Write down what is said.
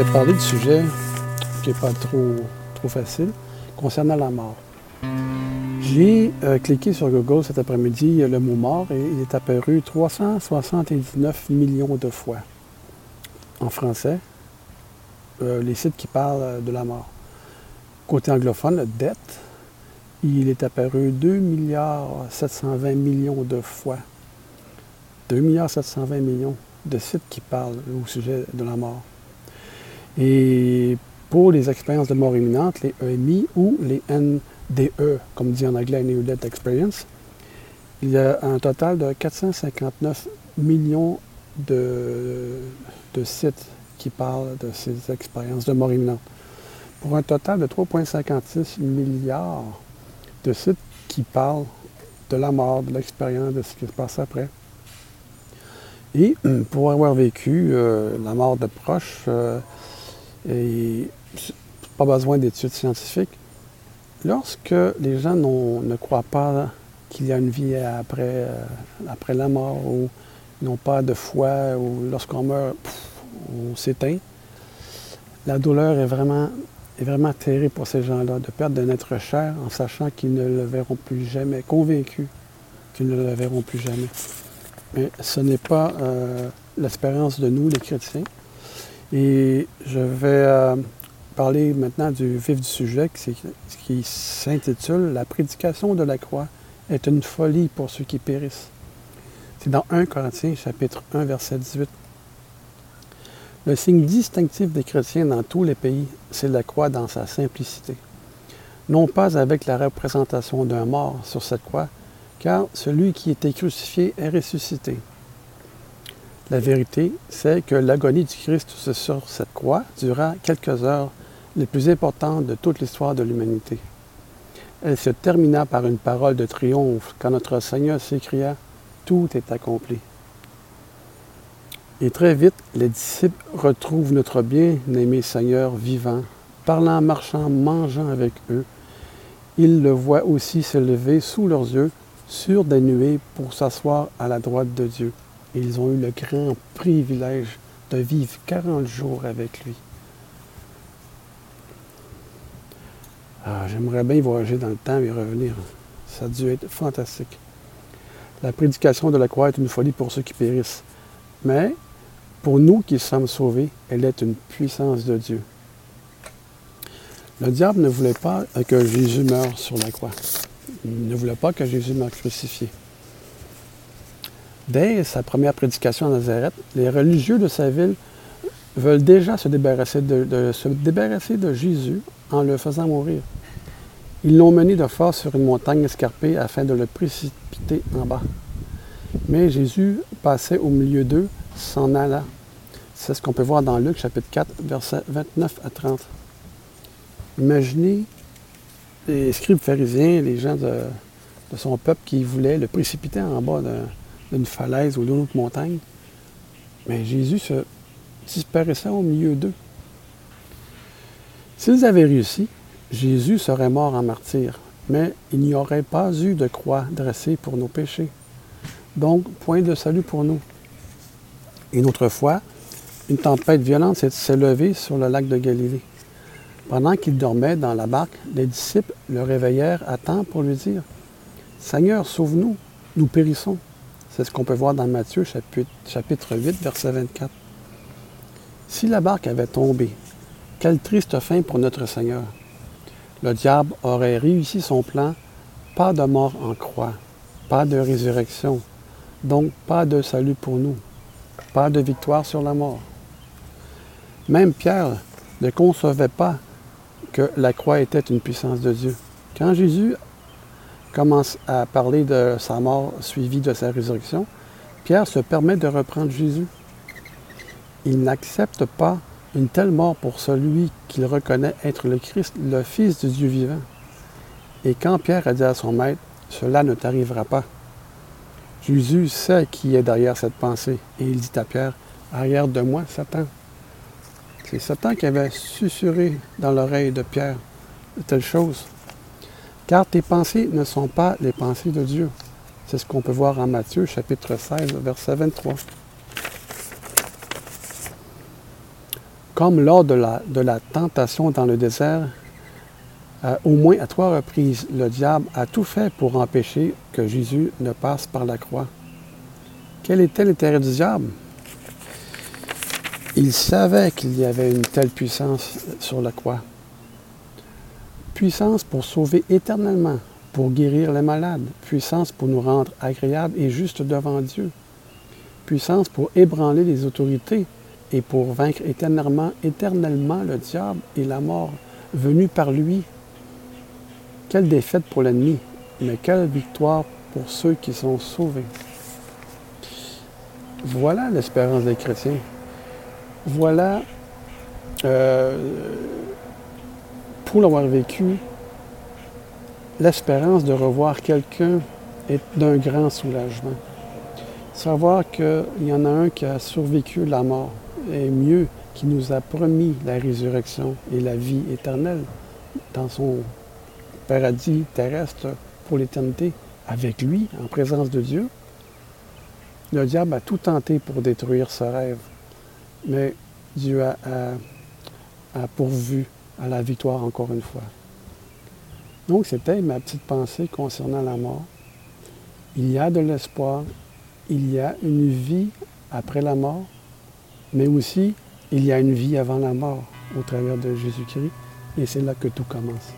vais parler du sujet qui n'est pas trop, trop facile concernant la mort. J'ai euh, cliqué sur Google cet après-midi le mot mort et il est apparu 379 millions de fois en français, euh, les sites qui parlent de la mort. Côté anglophone, dette, il est apparu 2 milliards 720 millions de fois. 2 milliards 720 millions de sites qui parlent au sujet de la mort. Et pour les expériences de mort imminente, les EMI ou les NDE, comme dit en anglais Near Death Experience, il y a un total de 459 millions de, sites qui parlent de ces expériences de mort imminente. Pour un total de 3,56 milliards de sites qui parlent de la mort, de l'expérience, de ce qui se passe après. Et pour avoir vécu euh, la mort de proches, euh, et pas besoin d'études scientifiques, lorsque les gens ne croient pas qu'il y a une vie après, euh, après la mort ou n'ont pas de foi ou lorsqu'on meurt, on s'éteint, la douleur est vraiment, est vraiment terrible pour ces gens-là de perdre un être cher en sachant qu'ils ne le verront plus jamais, convaincus qu'ils ne le verront plus jamais. Mais ce n'est pas euh, l'espérance de nous, les chrétiens. Et je vais euh, parler maintenant du vif du sujet qui s'intitule La prédication de la croix est une folie pour ceux qui périssent. C'est dans 1 Corinthiens chapitre 1 verset 18. Le signe distinctif des chrétiens dans tous les pays, c'est la croix dans sa simplicité. Non pas avec la représentation d'un mort sur cette croix, car celui qui était crucifié est ressuscité. La vérité, c'est que l'agonie du Christ sur cette croix dura quelques heures, les plus importantes de toute l'histoire de l'humanité. Elle se termina par une parole de triomphe quand notre Seigneur s'écria Tout est accompli. Et très vite, les disciples retrouvent notre bien-aimé Seigneur vivant, parlant, marchant, mangeant avec eux. Ils le voient aussi se lever sous leurs yeux sur des nuées pour s'asseoir à la droite de Dieu. Et ils ont eu le grand privilège de vivre 40 jours avec lui. Ah, J'aimerais bien voyager dans le temps et revenir. Ça a dû être fantastique. La prédication de la croix est une folie pour ceux qui périssent. Mais pour nous qui sommes sauvés, elle est une puissance de Dieu. Le diable ne voulait pas que Jésus meure sur la croix. Il ne voulait pas que Jésus meure crucifié. Dès sa première prédication à Nazareth, les religieux de sa ville veulent déjà se débarrasser de, Jésus en le faisant mourir. Ils l'ont mené de force sur une montagne escarpée afin de le précipiter en bas. Mais Jésus passait au milieu d'eux, s'en alla. C'est ce qu'on peut voir dans Luc chapitre 4, versets 29 à 30. Imaginez les scribes pharisiens, les gens de, son peuple qui voulaient le précipiter en bas d'une falaise ou d'une autre montagne. Mais Jésus se disparaissait au milieu d'eux. S'ils avaient réussi, Jésus serait mort en martyr, mais il n'y aurait pas eu de croix dressée pour nos péchés. Donc, point de salut pour nous. Une autre fois, une tempête violente s'est levée sur le lac de Galilée. Pendant qu'il dormait dans la barque, les disciples le réveillèrent à temps pour lui dire Seigneur, sauve-nous, nous périssons. C'est ce qu'on peut voir dans Matthieu chapitre, 8, verset 24. Si la barque avait tombé, quelle triste fin pour notre Seigneur. Le diable aurait réussi son plan, pas de mort en croix, pas de résurrection, donc pas de salut pour nous, pas de victoire sur la mort. Même Pierre ne concevait pas que la croix était une puissance de Dieu. Quand Jésus commence à parler de sa mort suivie de sa résurrection, Pierre se permet de reprendre Jésus. Il n'accepte pas une telle mort pour celui qu'il reconnaît être le Christ, le Fils du Dieu vivant. Et quand Pierre a dit à son maître, cela ne t'arrivera pas, Jésus sait qui est derrière cette pensée. Et il dit à Pierre, arrière de moi, Satan. C'est Satan qui avait susurré dans l'oreille de Pierre de telles choses. Car tes pensées ne sont pas les pensées de Dieu. C'est ce qu'on peut voir en Matthieu chapitre 16, verset 23. comme lors de la, tentation dans le désert, euh, au moins à trois reprises, le diable a tout fait pour empêcher que Jésus ne passe par la croix. Quel était l'intérêt du diable? Il savait qu'il y avait une telle puissance sur la croix. Puissance pour sauver éternellement, pour guérir les malades, puissance pour nous rendre agréables et justes devant Dieu, puissance pour ébranler les autorités et pour vaincre éternellement, éternellement le diable et la mort venue par lui. Quelle défaite pour l'ennemi, mais quelle victoire pour ceux qui sont sauvés. Voilà l'espérance des chrétiens. Voilà, euh, pour l'avoir vécu, l'espérance de revoir quelqu'un est d'un grand soulagement. Savoir qu'il y en a un qui a survécu la mort est mieux, qui nous a promis la résurrection et la vie éternelle dans son paradis terrestre pour l'éternité, avec lui, en présence de Dieu. Le diable a tout tenté pour détruire ce rêve, mais Dieu a, a pourvu à la victoire encore une fois. Donc, c'était ma petite pensée concernant la mort. Il y a de l'espoir, il y a une vie après la mort, mais aussi il y a une vie avant la mort au travers de Jésus-Christ, et c'est là que tout commence.